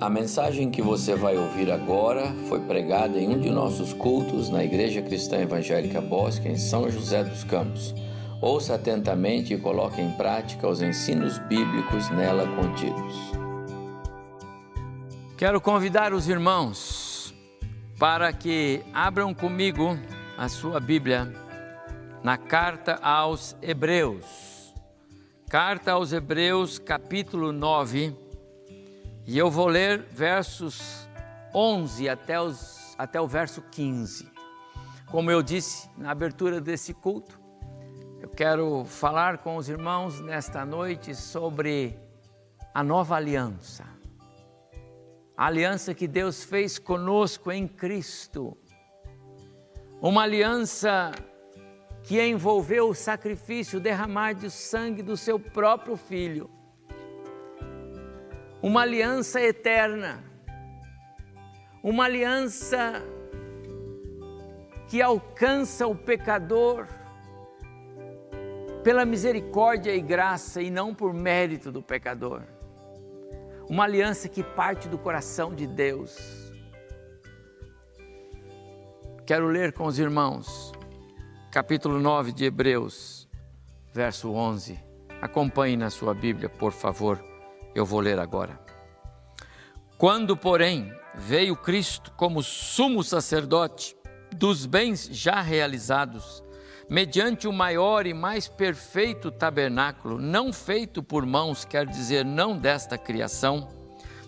A mensagem que você vai ouvir agora foi pregada em um de nossos cultos na Igreja Cristã Evangélica Bosque, em São José dos Campos. Ouça atentamente e coloque em prática os ensinos bíblicos nela contidos. Quero convidar os irmãos para que abram comigo a sua Bíblia na carta aos Hebreus. Carta aos Hebreus, capítulo 9 e eu vou ler versos 11 até, os, até o verso 15. Como eu disse na abertura desse culto, eu quero falar com os irmãos nesta noite sobre a nova aliança. A aliança que Deus fez conosco em Cristo. Uma aliança que envolveu o sacrifício, derramar de sangue do seu próprio filho uma aliança eterna, uma aliança que alcança o pecador pela misericórdia e graça e não por mérito do pecador. Uma aliança que parte do coração de Deus. Quero ler com os irmãos, capítulo 9 de Hebreus, verso 11. Acompanhe na sua Bíblia, por favor. Eu vou ler agora. Quando, porém, veio Cristo como sumo sacerdote dos bens já realizados, mediante o maior e mais perfeito tabernáculo, não feito por mãos, quer dizer, não desta criação,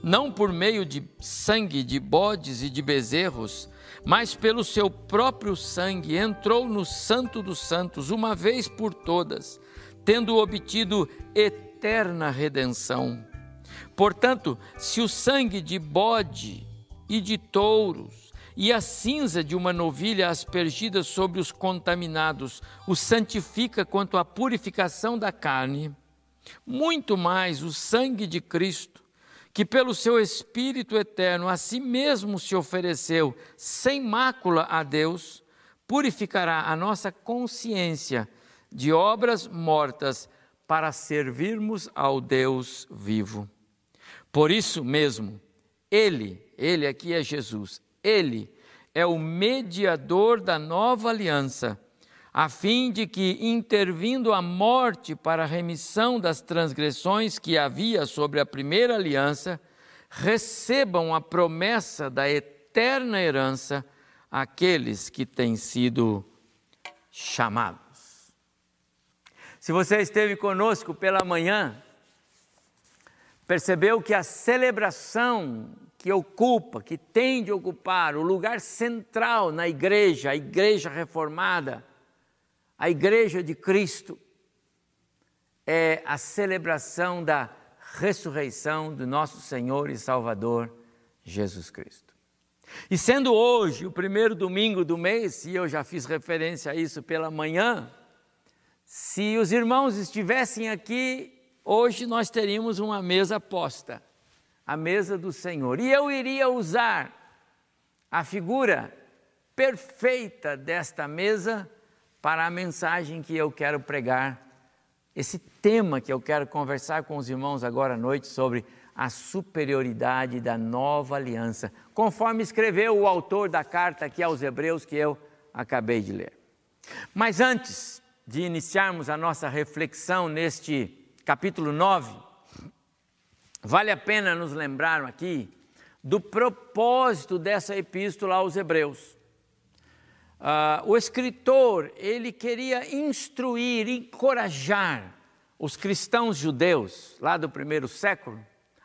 não por meio de sangue de bodes e de bezerros, mas pelo seu próprio sangue, entrou no Santo dos Santos, uma vez por todas, tendo obtido eterna redenção Portanto, se o sangue de bode e de touros e a cinza de uma novilha aspergida sobre os contaminados o santifica quanto à purificação da carne, muito mais o sangue de Cristo, que pelo seu Espírito eterno a si mesmo se ofereceu sem mácula a Deus, purificará a nossa consciência de obras mortas para servirmos ao Deus vivo. Por isso mesmo, Ele, Ele aqui é Jesus, Ele é o mediador da nova aliança, a fim de que, intervindo a morte para a remissão das transgressões que havia sobre a primeira aliança, recebam a promessa da eterna herança aqueles que têm sido chamados. Se você esteve conosco pela manhã, percebeu que a celebração que ocupa, que tem de ocupar o lugar central na igreja, a igreja reformada, a igreja de Cristo, é a celebração da ressurreição do nosso Senhor e Salvador Jesus Cristo. E sendo hoje o primeiro domingo do mês, e eu já fiz referência a isso pela manhã, se os irmãos estivessem aqui hoje nós teríamos uma mesa posta, a mesa do Senhor. E eu iria usar a figura perfeita desta mesa para a mensagem que eu quero pregar, esse tema que eu quero conversar com os irmãos agora à noite sobre a superioridade da nova aliança, conforme escreveu o autor da carta aqui aos Hebreus que eu acabei de ler. Mas antes de iniciarmos a nossa reflexão neste capítulo 9, vale a pena nos lembrar aqui do propósito dessa epístola aos Hebreus. Uh, o escritor, ele queria instruir, encorajar os cristãos judeus lá do primeiro século,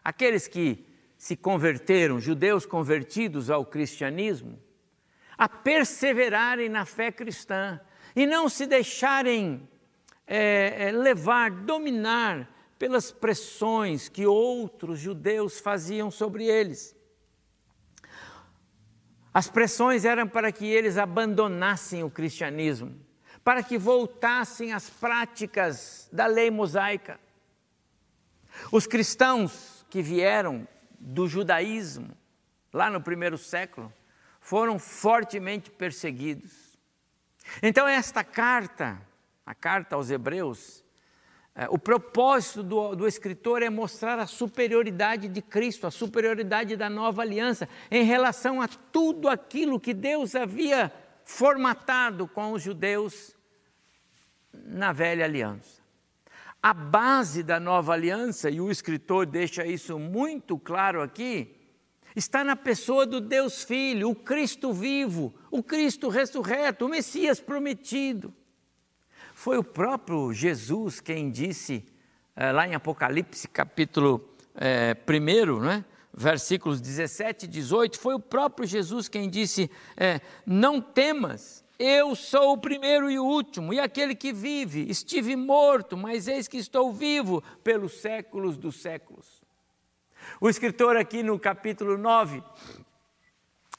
aqueles que se converteram, judeus convertidos ao cristianismo, a perseverarem na fé cristã e não se deixarem é, é, levar, dominar pelas pressões que outros judeus faziam sobre eles. As pressões eram para que eles abandonassem o cristianismo, para que voltassem às práticas da lei mosaica. Os cristãos que vieram do judaísmo, lá no primeiro século, foram fortemente perseguidos. Então, esta carta a carta aos Hebreus, É, o propósito do, do, escritor é mostrar a superioridade de Cristo, a superioridade da nova aliança em relação a tudo aquilo que Deus havia formatado com os judeus na velha aliança. A base da nova aliança, e o escritor deixa isso muito claro aqui, está na pessoa do Deus Filho, o Cristo vivo, o Cristo ressurreto, o Messias prometido. Foi o próprio Jesus quem disse, é, lá em Apocalipse, capítulo é, 1, né? versículos 17 e 18, foi o próprio Jesus quem disse: é, Não temas, eu sou o primeiro e o último, e aquele que vive. Estive morto, mas eis que estou vivo pelos séculos dos séculos. O escritor, aqui no capítulo 9,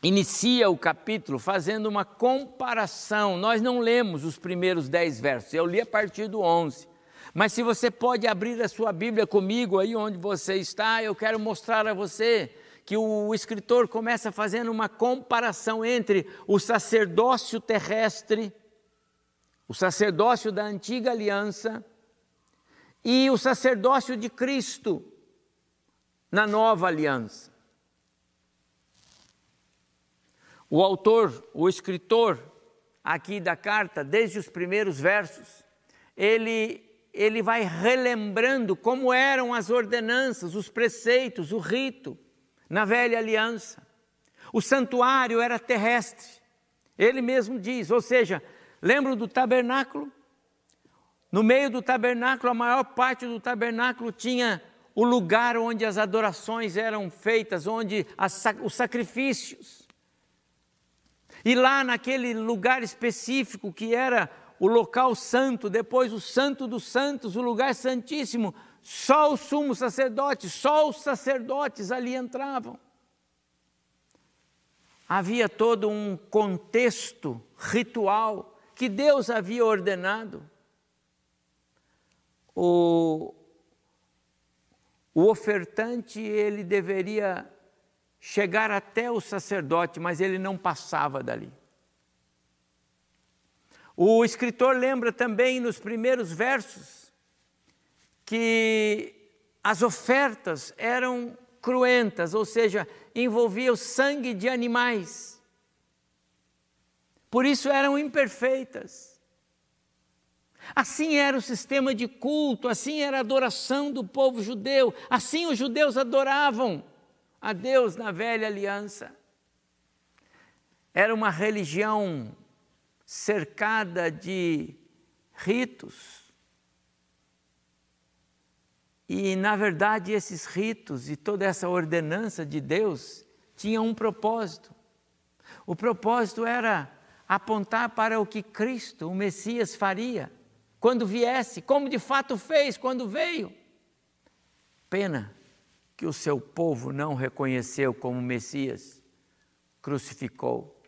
inicia o capítulo fazendo uma comparação. Nós não lemos os primeiros dez versos, eu li a partir do 11. Mas se você pode abrir a sua Bíblia comigo aí onde você está, eu quero mostrar a você que o escritor começa fazendo uma comparação entre o sacerdócio terrestre, o sacerdócio da antiga aliança, e o sacerdócio de Cristo na nova aliança. O autor, o escritor aqui da carta, desde os primeiros versos, ele, ele vai relembrando como eram as ordenanças, os preceitos, o rito na velha aliança. O santuário era terrestre. Ele mesmo diz, ou seja, lembram do tabernáculo? No meio do tabernáculo, a maior parte do tabernáculo tinha o lugar onde as adorações eram feitas, onde as, os sacrifícios. E lá naquele lugar específico que era o local santo, depois o santo dos santos, o lugar santíssimo, só o sumo sacerdote, só os sacerdotes ali entravam. Havia todo um contexto ritual que Deus havia ordenado. O, o ofertante ele deveria chegar até o sacerdote, mas ele não passava dali. O escritor lembra também nos primeiros versos que as ofertas eram cruentas, ou seja, envolviam sangue de animais. Por isso eram imperfeitas. Assim era o sistema de culto, assim era a adoração do povo judeu, assim os judeus adoravam a Deus na velha aliança. Era uma religião cercada de ritos. E, na verdade, esses ritos e toda essa ordenança de Deus tinham um propósito. O propósito era apontar para o que Cristo, o Messias, faria quando viesse, como de fato fez quando veio. Pena que o seu povo não reconheceu como Messias, crucificou.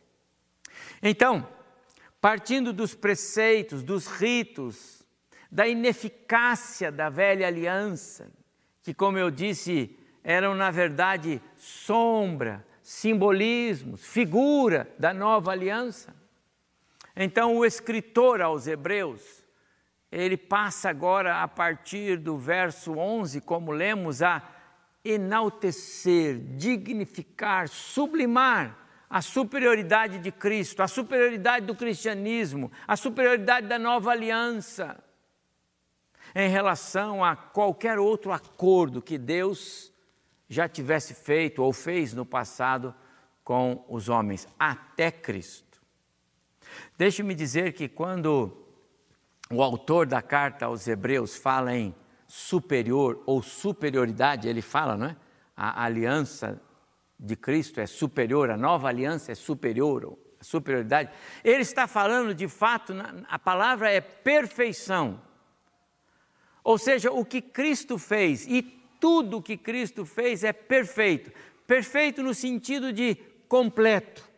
Então, partindo dos preceitos, dos ritos, da ineficácia da velha aliança, que, como eu disse, eram na verdade sombra, simbolismos, figura da nova aliança. Então, o escritor aos Hebreus, ele passa agora, a partir do verso 11, como lemos, a enaltecer, dignificar, sublimar a superioridade de Cristo, a superioridade do cristianismo, a superioridade da nova aliança em relação a qualquer outro acordo que Deus já tivesse feito ou fez no passado com os homens, até Cristo. Deixe-me dizer que quando o autor da carta aos Hebreus fala em superior ou superioridade, ele fala, não é? A aliança de Cristo é superior, a nova aliança é superior, a superioridade. Ele está falando de fato, a palavra é perfeição. Ou seja, o que Cristo fez e tudo o que Cristo fez é perfeito. Perfeito no sentido de completo.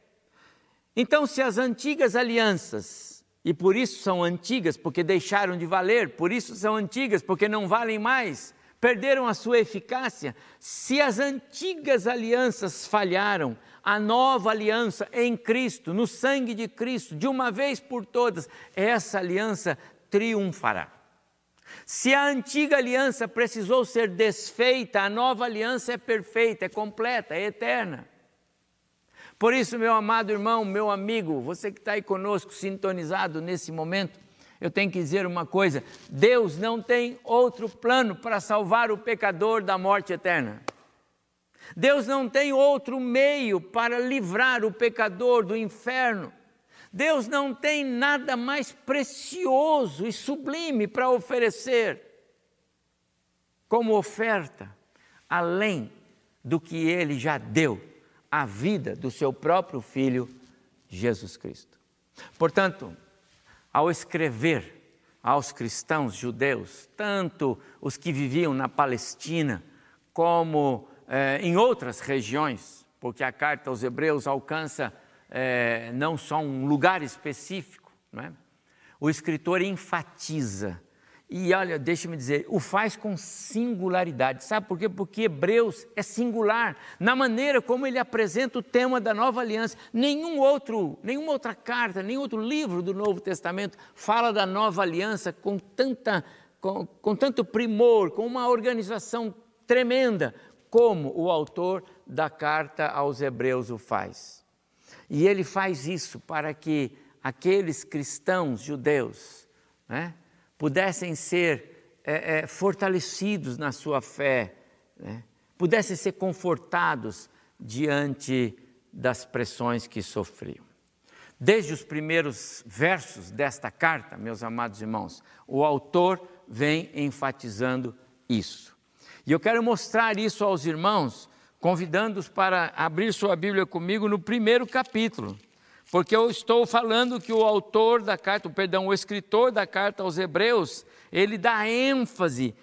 Então, se as antigas alianças e por isso são antigas, porque deixaram de valer, por isso são antigas, porque não valem mais, perderam a sua eficácia. Se as antigas alianças falharam, a nova aliança em Cristo, no sangue de Cristo, de uma vez por todas, essa aliança triunfará. Se a antiga aliança precisou ser desfeita, a nova aliança é perfeita, é completa, é eterna. Por isso, meu amado irmão, meu amigo, você que está aí conosco, sintonizado nesse momento, eu tenho que dizer uma coisa: Deus não tem outro plano para salvar o pecador da morte eterna. Deus não tem outro meio para livrar o pecador do inferno. Deus não tem nada mais precioso e sublime para oferecer como oferta, além do que ele já deu, a vida do seu próprio filho, Jesus Cristo. Portanto, ao escrever aos cristãos judeus, tanto os que viviam na Palestina, como eh, em outras regiões, porque a carta aos Hebreus alcança é, não só um lugar específico, é? o escritor enfatiza. E olha, deixa-me dizer, o faz com singularidade. Sabe por quê? Porque Hebreus é singular na maneira como ele apresenta o tema da nova aliança. Nenhum outro, nenhuma outra carta, nenhum outro livro do Novo Testamento fala da nova aliança com, tanta, com, com tanto primor, com uma organização tremenda, como o autor da carta aos Hebreus o faz. E ele faz isso para que aqueles cristãos judeus né, pudessem ser é, é, fortalecidos na sua fé, né, pudessem ser confortados diante das pressões que sofriam. Desde os primeiros versos desta carta, meus amados irmãos, o autor vem enfatizando isso. E eu quero mostrar isso aos irmãos convidando-os para abrir sua Bíblia comigo no primeiro capítulo, porque eu estou falando que o autor da carta, perdão, o escritor da carta aos Hebreus, ele dá ênfase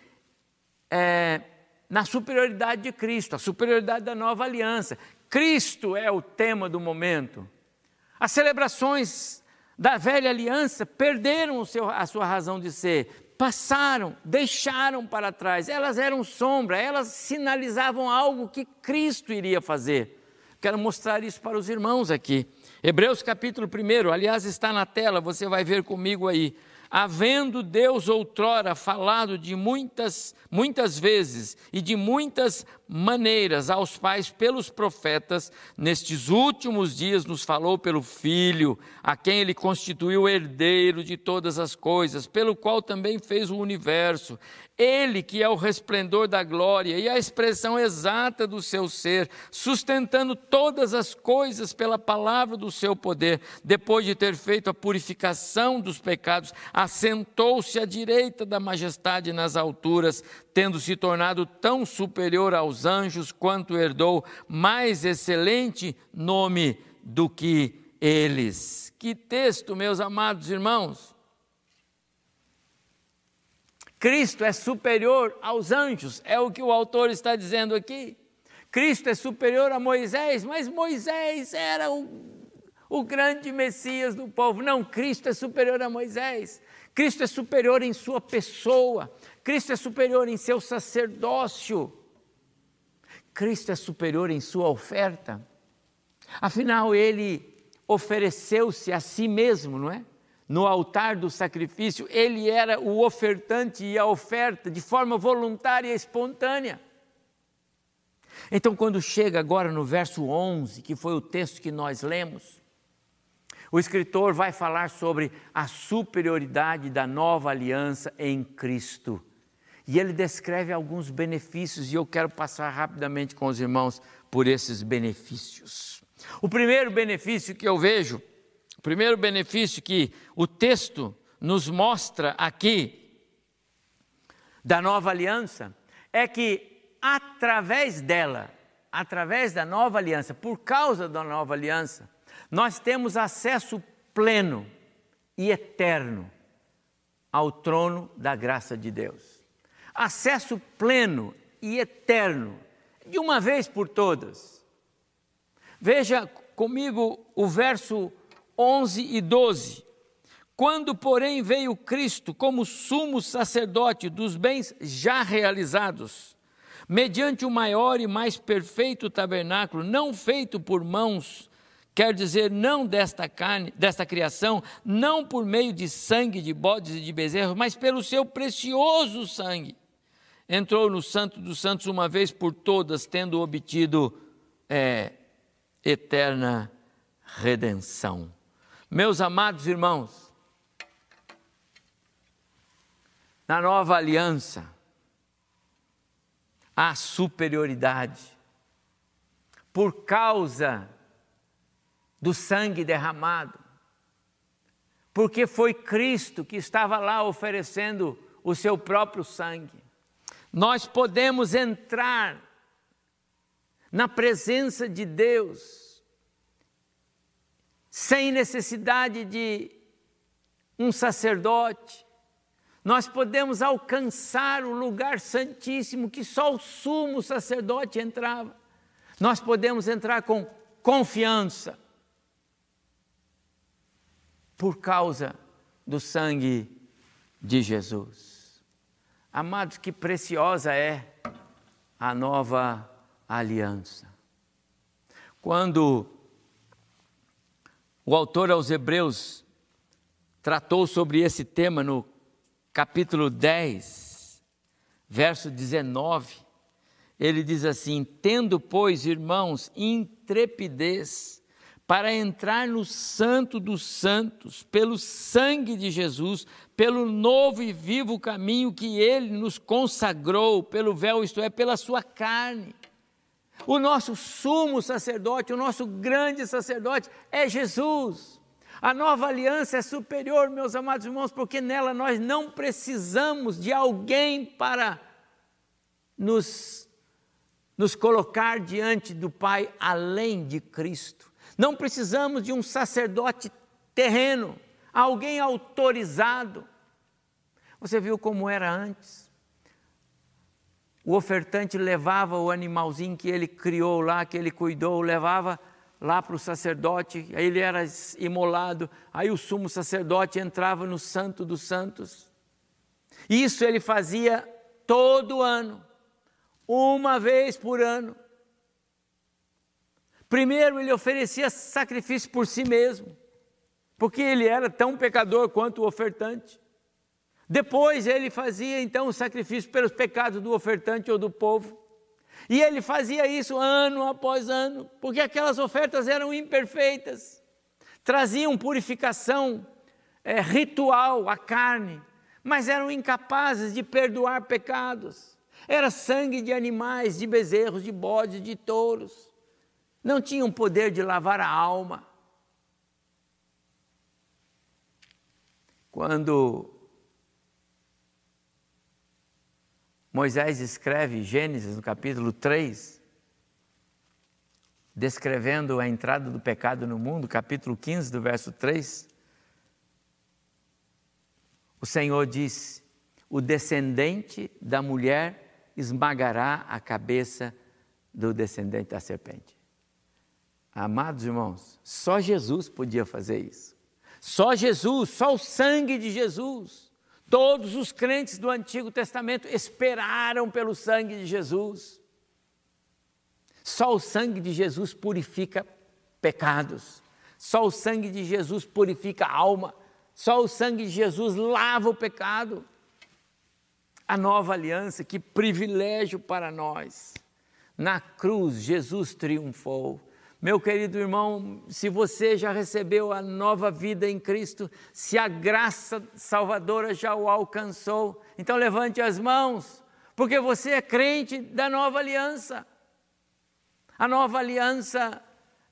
é, na superioridade de Cristo, a superioridade da nova aliança. Cristo é o tema do momento. As celebrações da velha aliança perderam seu, a sua razão de ser, passaram, deixaram para trás. Elas eram sombra, elas sinalizavam algo que Cristo iria fazer. Quero mostrar isso para os irmãos aqui. Hebreus capítulo 1, aliás, está na tela, você vai ver comigo aí havendo Deus outrora falado de muitas, muitas vezes e de muitas maneiras aos pais pelos profetas, nestes últimos dias nos falou pelo Filho, a quem ele constituiu herdeiro de todas as coisas, pelo qual também fez o universo. Ele que é o resplendor da glória e a expressão exata do seu ser, sustentando todas as coisas pela palavra do seu poder, depois de ter feito a purificação dos pecados, assentou-se à direita da majestade nas alturas, tendo se tornado tão superior aos anjos quanto herdou mais excelente nome do que eles. Que texto, meus amados irmãos! Cristo é superior aos anjos, é o que o autor está dizendo aqui. Cristo é superior a Moisés, mas Moisés era o, o grande Messias do povo. Não, Cristo é superior a Moisés. Cristo é superior em sua pessoa. Cristo é superior em seu sacerdócio. Cristo é superior em sua oferta. Afinal, ele ofereceu-se a si mesmo, não é? no altar do sacrifício, ele era o ofertante e a oferta de forma voluntária e espontânea. Então, quando chega agora no verso 11, que foi o texto que nós lemos, o escritor vai falar sobre a superioridade da nova aliança em Cristo. E ele descreve alguns benefícios, e eu quero passar rapidamente com os irmãos por esses benefícios. O primeiro benefício que eu vejo primeiro benefício que o texto nos mostra aqui da nova aliança é que através dela, através da nova aliança, por causa da nova aliança, nós temos acesso pleno e eterno ao trono da graça de Deus. Acesso pleno e eterno, de uma vez por todas. Veja comigo o verso 11 e 12. Quando, porém, veio Cristo como sumo sacerdote dos bens já realizados, mediante o maior e mais perfeito tabernáculo, não feito por mãos, quer dizer, não desta carne, desta criação, não por meio de sangue de bodes e de bezerros, mas pelo seu precioso sangue. Entrou no Santo dos Santos uma vez por todas, tendo obtido é, eterna redenção. Meus amados irmãos, na nova aliança, há superioridade. Por causa do sangue derramado. Porque foi Cristo que estava lá oferecendo o seu próprio sangue. Nós podemos entrar na presença de Deus sem necessidade de um sacerdote. Nós podemos alcançar o lugar santíssimo que só o sumo sacerdote entrava. Nós podemos entrar com confiança por causa do sangue de Jesus. Amados, que preciosa é a nova aliança. Quando o autor aos Hebreus tratou sobre esse tema no capítulo 10, verso 19, ele diz assim: Tendo, pois, irmãos, intrepidez, para entrar no Santo dos Santos, pelo sangue de Jesus, pelo novo e vivo caminho que ele nos consagrou, pelo véu, isto é, pela sua carne. O nosso sumo sacerdote, o nosso grande sacerdote é Jesus. A nova aliança é superior, meus amados irmãos, porque nela nós não precisamos de alguém para nos, nos colocar diante do Pai além de Cristo. Não precisamos de um sacerdote terreno, alguém autorizado. Você viu como era antes? O ofertante levava o animalzinho que ele criou lá, que ele cuidou, levava lá para o sacerdote, aí ele era imolado, aí o sumo sacerdote entrava no Santo dos Santos. Isso ele fazia todo ano, uma vez por ano. Primeiro, ele oferecia sacrifício por si mesmo, porque ele era tão pecador quanto o ofertante. Depois, ele fazia então o sacrifício pelos pecados do ofertante ou do povo. E ele fazia isso ano após ano, porque aquelas ofertas eram imperfeitas, traziam purificação é, ritual à carne, mas eram incapazes de perdoar pecados. Era sangue de animais, de bezerros, de bodes, de touros não tinham poder de lavar a alma. Quando Moisés escreve Gênesis no capítulo 3, descrevendo a entrada do pecado no mundo, capítulo 15, do verso 3, o Senhor diz: O descendente da mulher esmagará a cabeça do descendente da serpente. Amados irmãos, só Jesus podia fazer isso. Só Jesus, só o sangue de Jesus. Todos os crentes do Antigo Testamento esperaram pelo sangue de Jesus. Só o sangue de Jesus purifica pecados. Só o sangue de Jesus purifica a alma. Só o sangue de Jesus lava o pecado. A nova aliança, que privilégio para nós. Na cruz, Jesus triunfou. Meu querido irmão, se você já recebeu a nova vida em Cristo, se a graça salvadora já o alcançou, então levante as mãos, porque você é crente da nova aliança. A nova aliança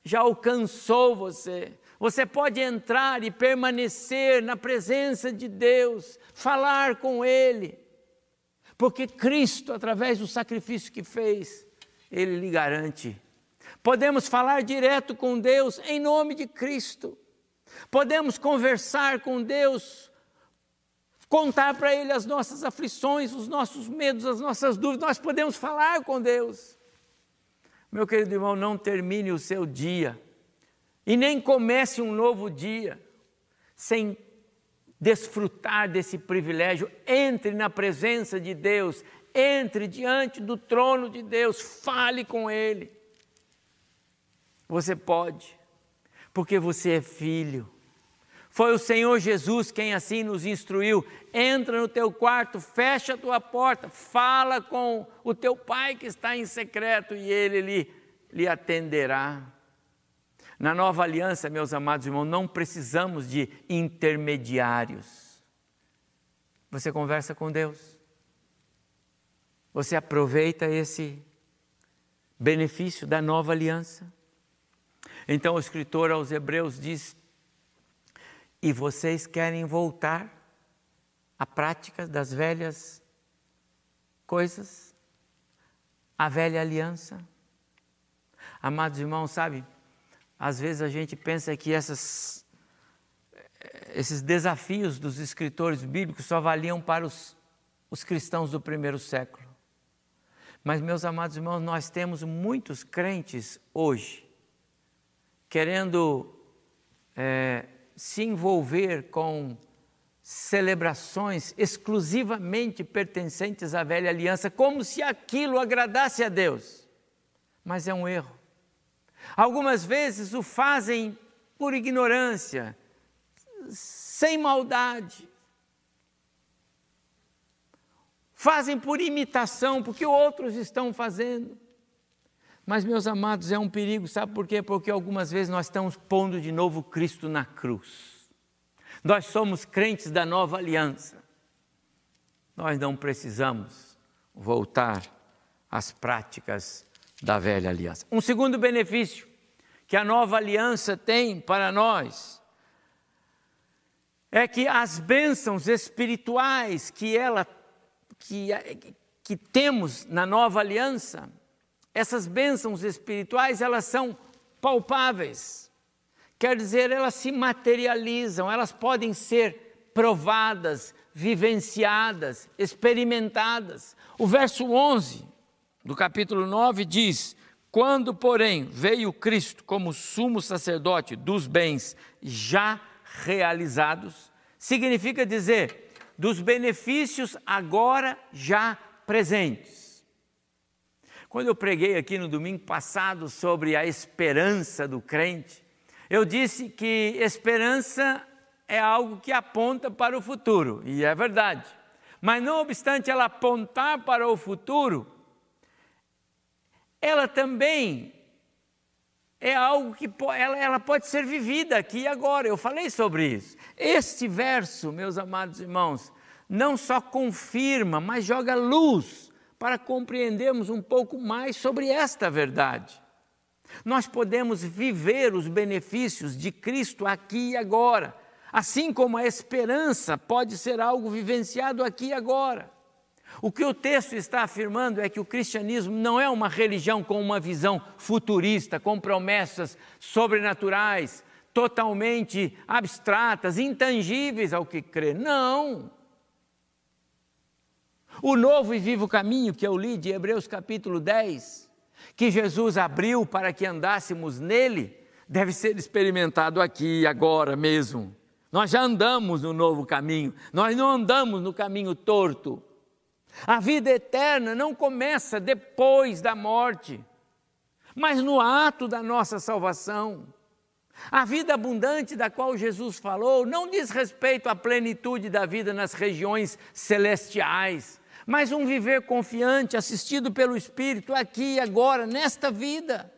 já alcançou você. Você pode entrar e permanecer na presença de Deus, falar com Ele, porque Cristo, através do sacrifício que fez, Ele lhe garante Podemos falar direto com Deus em nome de Cristo. Podemos conversar com Deus, contar para Ele as nossas aflições, os nossos medos, as nossas dúvidas. Nós podemos falar com Deus. Meu querido irmão, não termine o seu dia e nem comece um novo dia sem desfrutar desse privilégio. Entre na presença de Deus, entre diante do trono de Deus, fale com Ele. Você pode. porque você é filho. Foi o Senhor Jesus quem assim nos instruiu. Entra no teu quarto, fecha a tua porta, fala com o teu pai que está em secreto e ele lhe, lhe atenderá. Na nova aliança, meus amados irmãos, não precisamos de intermediários. Você conversa com Deus. Você aproveita esse benefício da nova aliança. Então o escritor aos Hebreus diz: E vocês querem voltar à prática das velhas coisas, à velha aliança? Amados irmãos, sabe, às vezes a gente pensa que essas, esses desafios dos escritores bíblicos só valiam para os, os cristãos do primeiro século. Mas, meus amados irmãos, nós temos muitos crentes hoje querendo é, se envolver com celebrações exclusivamente pertencentes à velha aliança, como se aquilo agradasse a Deus. Mas é um erro. Algumas vezes o fazem por ignorância, sem maldade. Fazem por imitação, porque outros estão fazendo. Mas, meus amados, é um perigo, sabe por quê? Porque algumas vezes nós estamos pondo de novo Cristo na cruz. Nós somos crentes da nova aliança. Nós não precisamos voltar às práticas da velha aliança. Um segundo benefício que a nova aliança tem para nós é que as bênçãos espirituais que ela que, que temos na nova aliança essas bênçãos espirituais, elas são palpáveis. Quer dizer, elas se materializam, elas podem ser provadas, vivenciadas, experimentadas. O verso 11 do capítulo 9 diz: Quando, porém, veio Cristo como sumo sacerdote dos bens já realizados, significa dizer, dos benefícios agora já presentes. Quando eu preguei aqui no domingo passado sobre a esperança do crente, eu disse que esperança é algo que aponta para o futuro, e é verdade. Mas não obstante ela apontar para o futuro, ela também é algo que ela, ela pode ser vivida aqui e agora. Eu falei sobre isso. Este verso, meus amados irmãos, não só confirma, mas joga luz para compreendermos um pouco mais sobre esta verdade. Nós podemos viver os benefícios de Cristo aqui e agora, assim como a esperança pode ser algo vivenciado aqui e agora. O que o texto está afirmando é que o cristianismo não é uma religião com uma visão futurista, com promessas sobrenaturais, totalmente abstratas, intangíveis ao que crê. Não! O novo e vivo caminho que eu li de Hebreus capítulo 10, que Jesus abriu para que andássemos nele, deve ser experimentado aqui, agora mesmo. Nós já andamos no novo caminho, nós não andamos no caminho torto. A vida eterna não começa depois da morte, mas no ato da nossa salvação. A vida abundante da qual Jesus falou não diz respeito à plenitude da vida nas regiões celestiais, mas um viver confiante, assistido pelo Espírito, aqui e agora, nesta vida.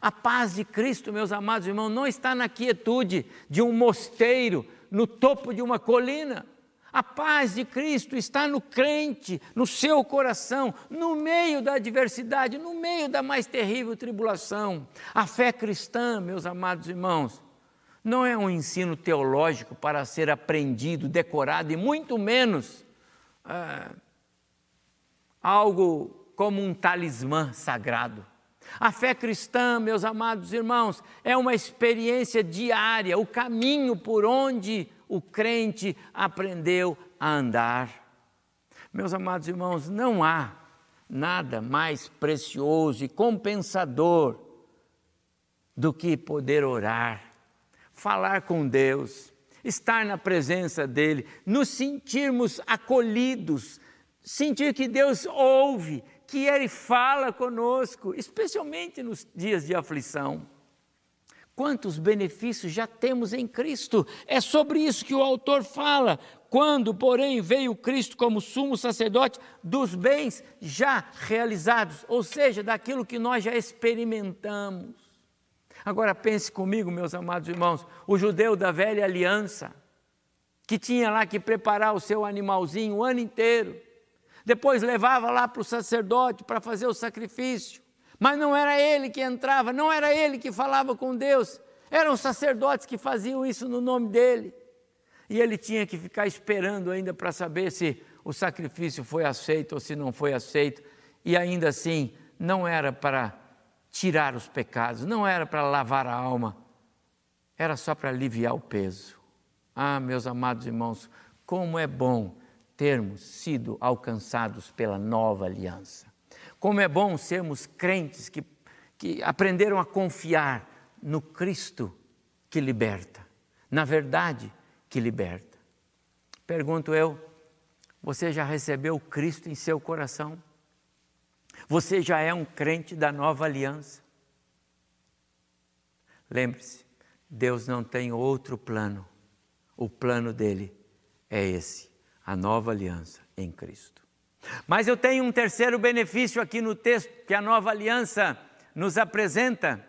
A paz de Cristo, meus amados irmãos, não está na quietude de um mosteiro, no topo de uma colina. A paz de Cristo está no crente, no seu coração, no meio da adversidade, no meio da mais terrível tribulação. A fé cristã, meus amados irmãos, não é um ensino teológico para ser aprendido, decorado e muito menos. Ah, algo como um talismã sagrado. A fé cristã, meus amados irmãos, é uma experiência diária, o caminho por onde o crente aprendeu a andar. Meus amados irmãos, não há nada mais precioso e compensador do que poder orar, falar com Deus, estar na presença dEle, nos sentirmos acolhidos, sentir que Deus ouve, que Ele fala conosco, especialmente nos dias de aflição. quantos benefícios já temos em Cristo. É sobre isso que o autor fala. Quando, porém, veio Cristo como sumo sacerdote dos bens já realizados, ou seja, daquilo que nós já experimentamos. Agora pense comigo, meus amados irmãos, o judeu da velha aliança, que tinha lá que preparar o seu animalzinho o ano inteiro, depois levava lá para o sacerdote para fazer o sacrifício, mas não era ele que entrava, não era ele que falava com Deus, eram sacerdotes que faziam isso no nome dele. E ele tinha que ficar esperando ainda para saber se o sacrifício foi aceito ou se não foi aceito, e ainda assim não era para tirar os pecados, não era para lavar a alma, era só para aliviar o peso. Ah, meus amados irmãos, como é bom termos sido alcançados pela nova aliança. Como é bom sermos crentes que, que aprenderam a confiar no Cristo que liberta, na verdade que liberta. Pergunto eu, você já recebeu Cristo em seu coração? Você já é um crente da nova aliança? Lembre-se, Deus não tem outro plano. O plano dele é esse a nova aliança em Cristo. Mas eu tenho um terceiro benefício aqui no texto que a nova aliança nos apresenta,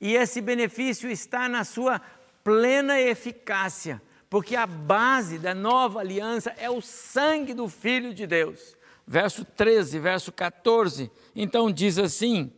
e esse benefício está na sua plena eficácia, porque a base da nova aliança é o sangue do Filho de Deus. Verso 13, verso 14, então diz assim: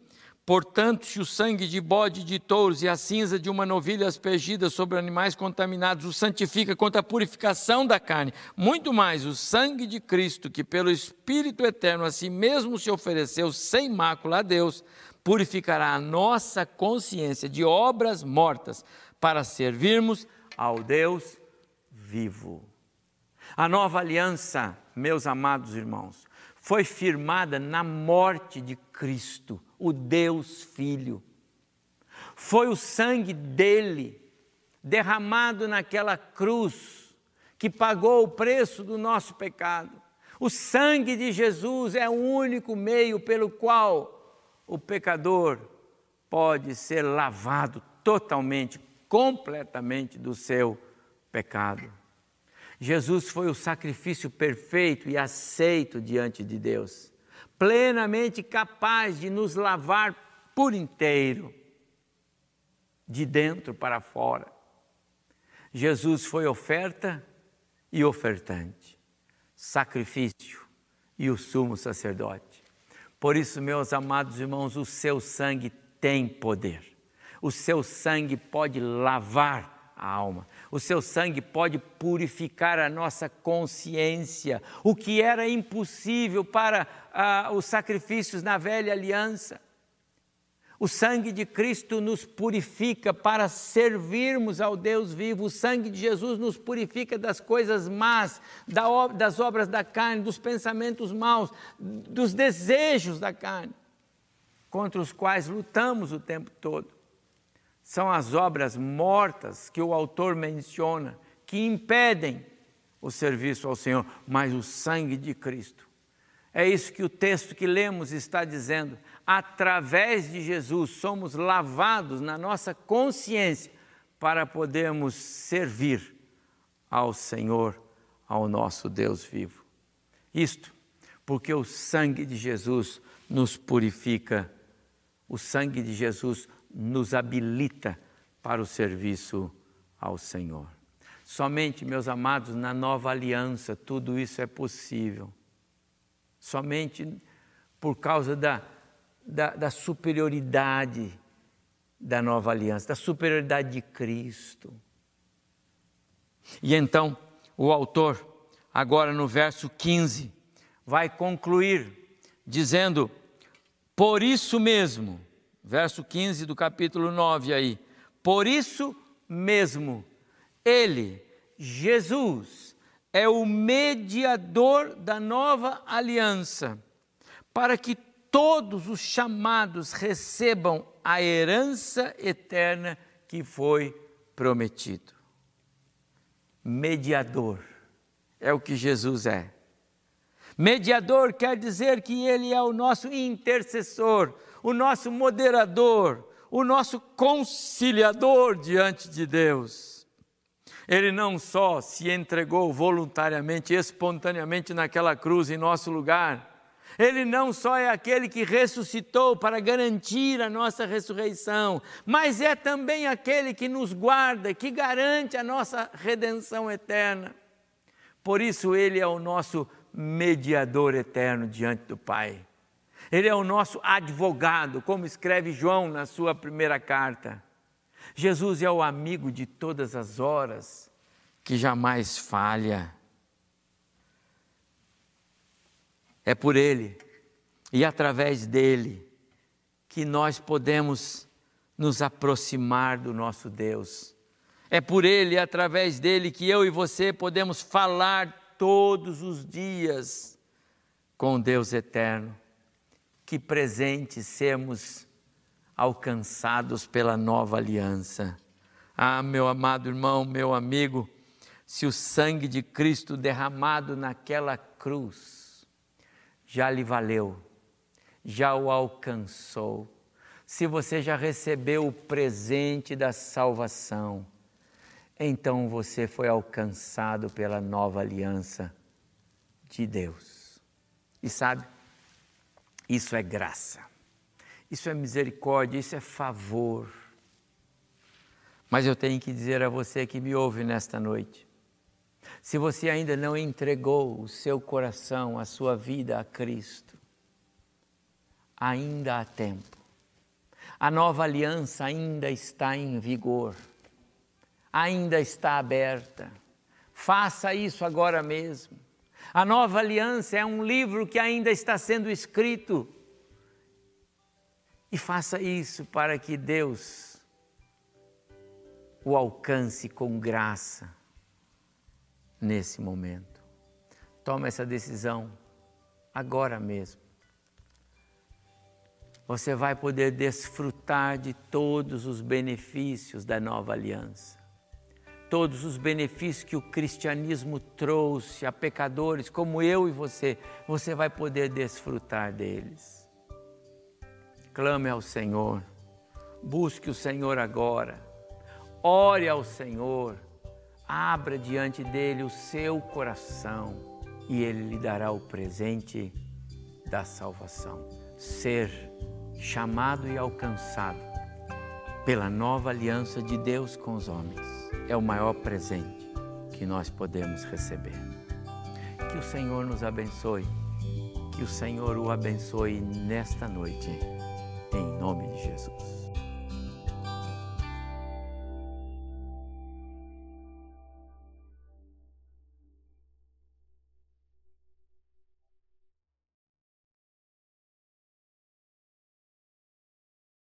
Portanto, se o sangue de bode de touros e a cinza de uma novilha aspergida sobre animais contaminados o santifica contra a purificação da carne, muito mais o sangue de Cristo, que pelo Espírito eterno a si mesmo se ofereceu sem mácula a Deus, purificará a nossa consciência de obras mortas para servirmos ao Deus vivo. A nova aliança, meus amados irmãos, foi firmada na morte de Cristo, o Deus Filho. Foi o sangue dele derramado naquela cruz que pagou o preço do nosso pecado. O sangue de Jesus é o único meio pelo qual o pecador pode ser lavado totalmente, completamente do seu pecado. Jesus foi o sacrifício perfeito e aceito diante de Deus, plenamente capaz de nos lavar por inteiro, de dentro para fora. Jesus foi oferta e ofertante, sacrifício e o sumo sacerdote. Por isso, meus amados irmãos, o seu sangue tem poder. O seu sangue pode lavar a alma. O seu sangue pode purificar a nossa consciência, o que era impossível para ah, os sacrifícios na velha aliança. O sangue de Cristo nos purifica para servirmos ao Deus vivo. O sangue de Jesus nos purifica das coisas más, das obras da carne, dos pensamentos maus, dos desejos da carne, contra os quais lutamos o tempo todo são as obras mortas que o autor menciona, que impedem o serviço ao Senhor, mas o sangue de Cristo. É isso que o texto que lemos está dizendo. Através de Jesus somos lavados na nossa consciência para podermos servir ao Senhor, ao nosso Deus vivo. Isto porque o sangue de Jesus nos purifica, o sangue de Jesus nos habilita para o serviço ao Senhor. Somente, meus amados, na nova aliança tudo isso é possível. Somente por causa da, da, da superioridade da nova aliança, da superioridade de Cristo. E então, o autor, agora no verso 15, vai concluir dizendo: Por isso mesmo, verso 15 do capítulo 9 aí. Por isso mesmo, ele, Jesus, é o mediador da nova aliança, para que todos os chamados recebam a herança eterna que foi prometido. Mediador é o que Jesus é. Mediador quer dizer que ele é o nosso intercessor, o nosso moderador, o nosso conciliador diante de Deus. Ele não só se entregou voluntariamente, espontaneamente naquela cruz em nosso lugar, ele não só é aquele que ressuscitou para garantir a nossa ressurreição, mas é também aquele que nos guarda, que garante a nossa redenção eterna. Por isso, ele é o nosso mediador eterno diante do Pai. Ele é o nosso advogado, como escreve João na sua primeira carta. Jesus é o amigo de todas as horas, que jamais falha. É por Ele e através dele que nós podemos nos aproximar do nosso Deus. É por Ele e através dele que eu e você podemos falar todos os dias com Deus eterno que presente sermos alcançados pela nova aliança. Ah, meu amado irmão, meu amigo, se o sangue de Cristo derramado naquela cruz já lhe valeu, já o alcançou, se você já recebeu o presente da salvação, então você foi alcançado pela nova aliança de Deus. E sabe, isso é graça, isso é misericórdia, isso é favor. Mas eu tenho que dizer a você que me ouve nesta noite: se você ainda não entregou o seu coração, a sua vida a Cristo, ainda há tempo. A nova aliança ainda está em vigor, ainda está aberta. Faça isso agora mesmo. A nova aliança é um livro que ainda está sendo escrito. E faça isso para que Deus o alcance com graça nesse momento. Tome essa decisão agora mesmo. Você vai poder desfrutar de todos os benefícios da nova aliança todos os benefícios que o cristianismo trouxe a pecadores como eu e você, você vai poder desfrutar deles. Clame ao Senhor, busque o Senhor agora, ore ao Senhor, abra diante dele o seu coração e ele lhe dará o presente da salvação. Ser chamado e alcançado pela nova aliança de Deus com os homens é o maior presente que nós podemos receber. Que o Senhor nos abençoe, que o Senhor o abençoe nesta noite, em nome de Jesus.